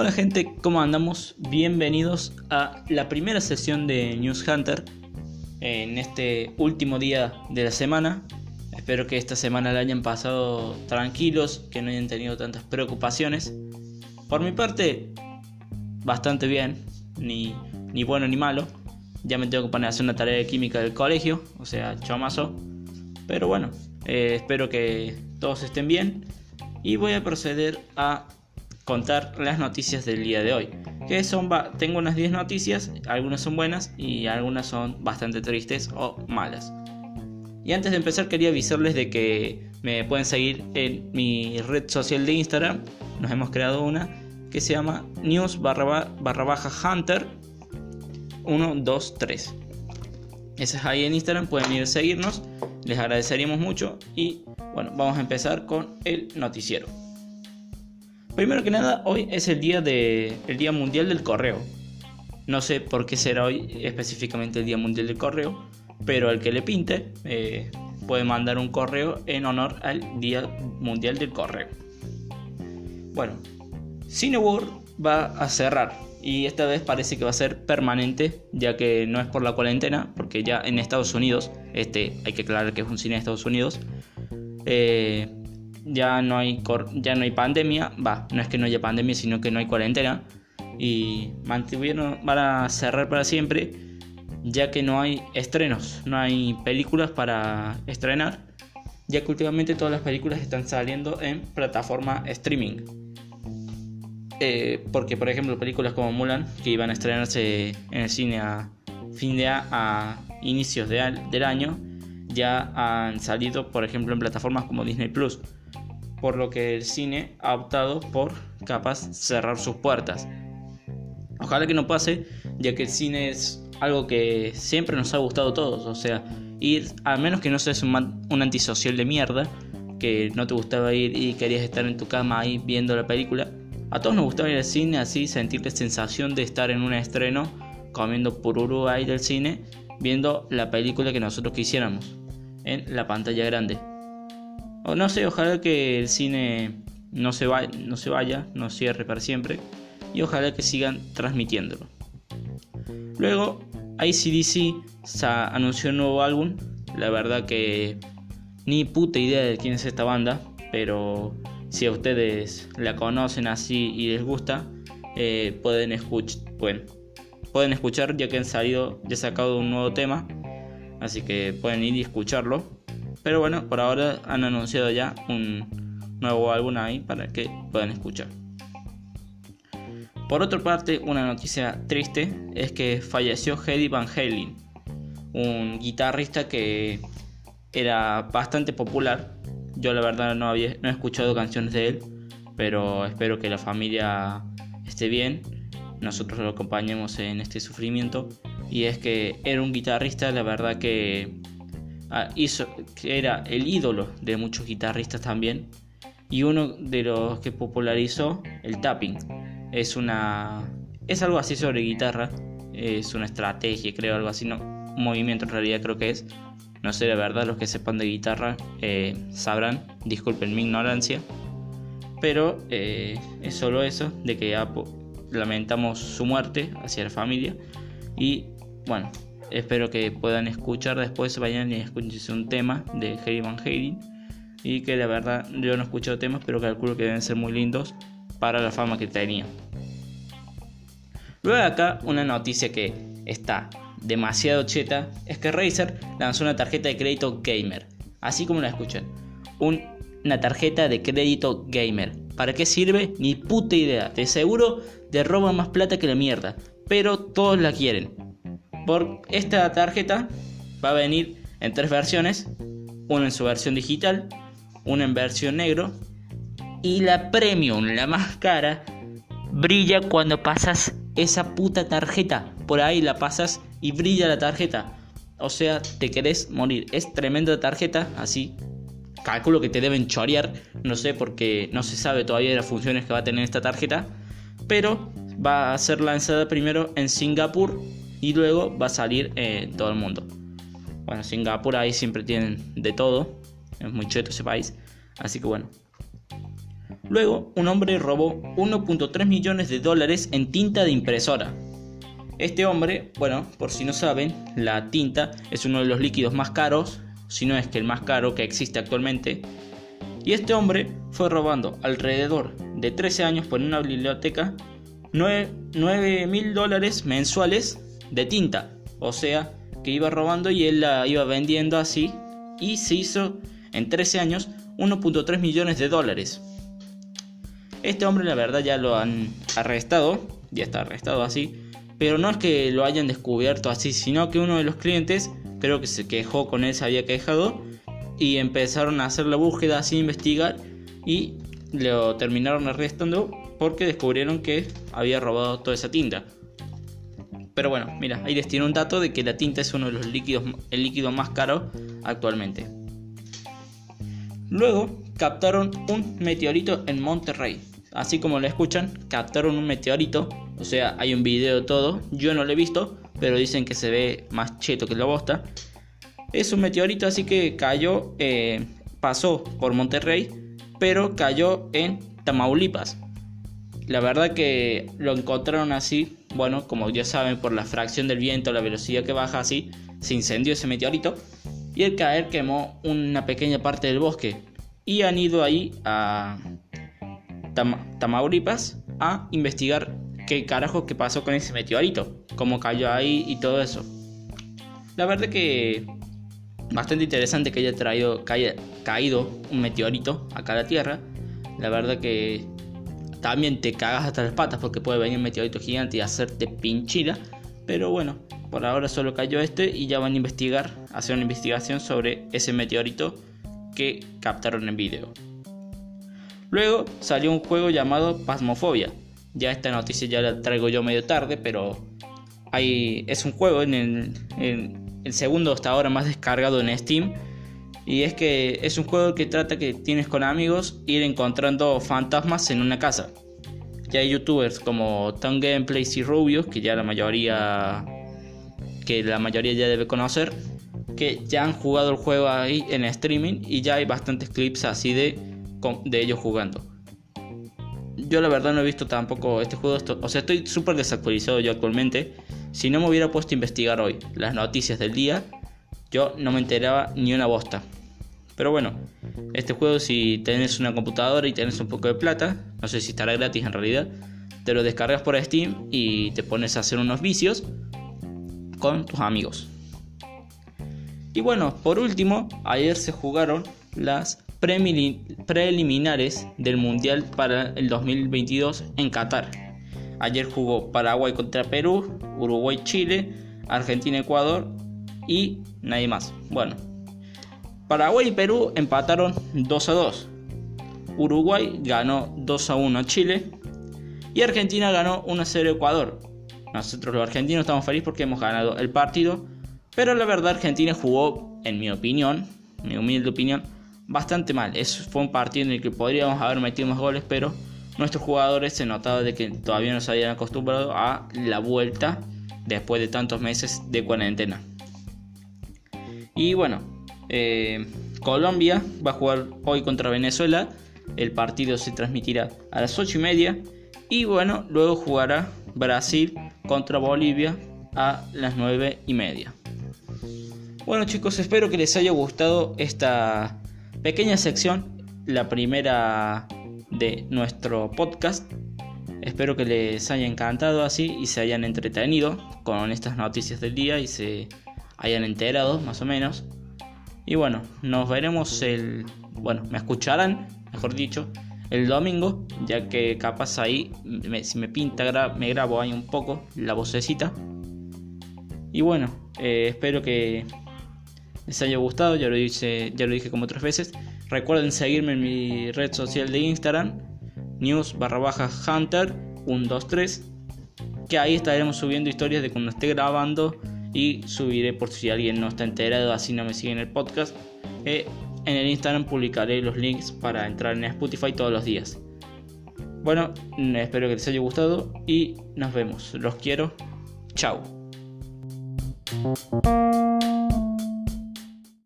Hola gente, ¿cómo andamos? Bienvenidos a la primera sesión de News Hunter en este último día de la semana. Espero que esta semana la hayan pasado tranquilos, que no hayan tenido tantas preocupaciones. Por mi parte, bastante bien, ni, ni bueno ni malo. Ya me tengo que poner a hacer una tarea de química del colegio, o sea, chomazo. Pero bueno, eh, espero que todos estén bien. Y voy a proceder a contar las noticias del día de hoy. Que son, tengo unas 10 noticias, algunas son buenas y algunas son bastante tristes o malas. Y antes de empezar quería avisarles de que me pueden seguir en mi red social de Instagram. Nos hemos creado una que se llama news barra, baja hunter 123. Ese es ahí en Instagram, pueden ir a seguirnos, les agradeceríamos mucho y bueno, vamos a empezar con el noticiero. Primero que nada, hoy es el día, de, el día Mundial del Correo. No sé por qué será hoy específicamente el Día Mundial del Correo, pero al que le pinte eh, puede mandar un correo en honor al Día Mundial del Correo. Bueno, Cineworld va a cerrar y esta vez parece que va a ser permanente, ya que no es por la cuarentena, porque ya en Estados Unidos, este hay que aclarar que es un cine de Estados Unidos, eh, ya no hay ya no hay pandemia, va, no es que no haya pandemia, sino que no hay cuarentena y mantuvieron van a cerrar para siempre ya que no hay estrenos, no hay películas para estrenar, ya que últimamente todas las películas están saliendo en plataforma streaming. Eh, porque por ejemplo películas como Mulan que iban a estrenarse en el cine a fin de a, a inicios de, del año ya han salido por ejemplo en plataformas como Disney Plus por lo que el cine ha optado por capaz cerrar sus puertas. Ojalá que no pase, ya que el cine es algo que siempre nos ha gustado a todos, o sea, ir, a menos que no seas un, un antisocial de mierda, que no te gustaba ir y querías estar en tu cama ahí viendo la película, a todos nos gustaba ir al cine así, sentir la sensación de estar en un estreno, comiendo pururu ahí del cine, viendo la película que nosotros quisiéramos, en la pantalla grande. O no sé, ojalá que el cine no se, va, no se vaya, no cierre para siempre. Y ojalá que sigan transmitiéndolo. Luego, ICDC anunció un nuevo álbum. La verdad que ni puta idea de quién es esta banda. Pero si a ustedes la conocen así y les gusta, eh, pueden, escuchar, pueden, pueden escuchar ya que han salido, ya sacado un nuevo tema. Así que pueden ir y escucharlo. Pero bueno, por ahora han anunciado ya un nuevo álbum ahí para que puedan escuchar. Por otra parte, una noticia triste es que falleció Eddie Van Halen, un guitarrista que era bastante popular. Yo la verdad no, había, no he escuchado canciones de él, pero espero que la familia esté bien. Nosotros lo acompañemos en este sufrimiento. Y es que era un guitarrista, la verdad que hizo, que era el ídolo de muchos guitarristas también, y uno de los que popularizó el tapping. Es una es algo así sobre guitarra, es una estrategia, creo, algo así, no, un movimiento en realidad creo que es. No sé, de verdad, los que sepan de guitarra eh, sabrán, disculpen mi ignorancia, pero eh, es solo eso, de que lamentamos su muerte hacia la familia. Y bueno, Espero que puedan escuchar después, vayan y escuchen un tema de Harry Van Halen. Y que la verdad yo no he escuchado temas, pero calculo que deben ser muy lindos para la fama que tenía. Luego acá una noticia que está demasiado cheta es que Razer lanzó una tarjeta de crédito gamer. Así como la escuchan. una tarjeta de crédito gamer. ¿Para qué sirve? Ni puta idea. De seguro te roban más plata que la mierda. Pero todos la quieren. Por esta tarjeta va a venir en tres versiones, una en su versión digital, una en versión negro y la premium, la más cara, brilla cuando pasas esa puta tarjeta. Por ahí la pasas y brilla la tarjeta. O sea, te querés morir. Es tremenda tarjeta, así. Calculo que te deben chorear. No sé porque no se sabe todavía de las funciones que va a tener esta tarjeta. Pero va a ser lanzada primero en Singapur y luego va a salir en todo el mundo. Bueno, Singapur ahí siempre tienen de todo, es muy cheto ese país, así que bueno. Luego, un hombre robó 1.3 millones de dólares en tinta de impresora. Este hombre, bueno, por si no saben, la tinta es uno de los líquidos más caros, si no es que el más caro que existe actualmente. Y este hombre fue robando alrededor de 13 años por una biblioteca 9 mil dólares mensuales de tinta. O sea, que iba robando y él la iba vendiendo así. Y se hizo en 13 años 1.3 millones de dólares. Este hombre la verdad ya lo han arrestado, ya está arrestado así, pero no es que lo hayan descubierto así, sino que uno de los clientes creo que se quejó con él, se había quejado y empezaron a hacer la búsqueda así, investigar y lo terminaron arrestando porque descubrieron que había robado toda esa tinta. Pero bueno, mira, ahí les tiene un dato de que la tinta es uno de los líquidos, el líquido más caro actualmente. Luego captaron un meteorito en Monterrey. Así como lo escuchan, captaron un meteorito. O sea, hay un video todo. Yo no lo he visto, pero dicen que se ve más cheto que la bosta. Es un meteorito así que cayó, eh, pasó por Monterrey, pero cayó en Tamaulipas. La verdad que lo encontraron así, bueno, como ya saben, por la fracción del viento, la velocidad que baja así, se incendió ese meteorito y el caer quemó una pequeña parte del bosque. Y han ido ahí a Tamaulipas a investigar qué carajo que pasó con ese meteorito, cómo cayó ahí y todo eso. La verdad que bastante interesante que haya traído que haya caído un meteorito acá a la Tierra. La verdad que también te cagas hasta las patas porque puede venir un meteorito gigante y hacerte pinchila. Pero bueno, por ahora solo cayó este y ya van a investigar, hacer una investigación sobre ese meteorito que captaron en vídeo. Luego salió un juego llamado Pasmofobia. Ya esta noticia ya la traigo yo medio tarde, pero hay, es un juego en el, segundo hasta ahora más descargado en Steam. Y es que es un juego que trata que tienes con amigos ir encontrando fantasmas en una casa. Ya hay youtubers como Tom Gameplays y Rubios, que ya la mayoría que la mayoría ya debe conocer, que ya han jugado el juego ahí en streaming y ya hay bastantes clips así de, de ellos jugando. Yo la verdad no he visto tampoco este juego, o sea, estoy súper desactualizado yo actualmente. Si no me hubiera puesto a investigar hoy las noticias del día, yo no me enteraba ni una bosta. Pero bueno, este juego si tenés una computadora y tenés un poco de plata, no sé si estará gratis en realidad, te lo descargas por Steam y te pones a hacer unos vicios con tus amigos. Y bueno, por último, ayer se jugaron las preliminares del Mundial para el 2022 en Qatar. Ayer jugó Paraguay contra Perú, Uruguay Chile, Argentina Ecuador y nadie más. Bueno, Paraguay y Perú empataron 2 a 2. Uruguay ganó 2 a 1 a Chile y Argentina ganó 1 a 0 a Ecuador. Nosotros los argentinos estamos felices porque hemos ganado el partido, pero la verdad Argentina jugó, en mi opinión, mi humilde opinión, bastante mal. Es, fue un partido en el que podríamos haber metido más goles, pero nuestros jugadores se notaba de que todavía no se habían acostumbrado a la vuelta después de tantos meses de cuarentena. Y bueno, eh, Colombia va a jugar hoy contra Venezuela. El partido se transmitirá a las 8 y media. Y bueno, luego jugará Brasil contra Bolivia a las 9 y media. Bueno chicos, espero que les haya gustado esta pequeña sección, la primera de nuestro podcast. Espero que les haya encantado así y se hayan entretenido con estas noticias del día y se hayan enterado más o menos. Y bueno, nos veremos el... Bueno, me escucharán, mejor dicho, el domingo, ya que capaz ahí, si me pinta, me grabo ahí un poco la vocecita. Y bueno, eh, espero que les haya gustado, ya lo, hice, ya lo dije como otras veces. Recuerden seguirme en mi red social de Instagram, news barra baja hunter 123, que ahí estaremos subiendo historias de cuando esté grabando y subiré por si alguien no está enterado, así no me sigue en el podcast. Eh, en el Instagram publicaré los links para entrar en Spotify todos los días. Bueno, espero que les haya gustado y nos vemos. Los quiero. Chao.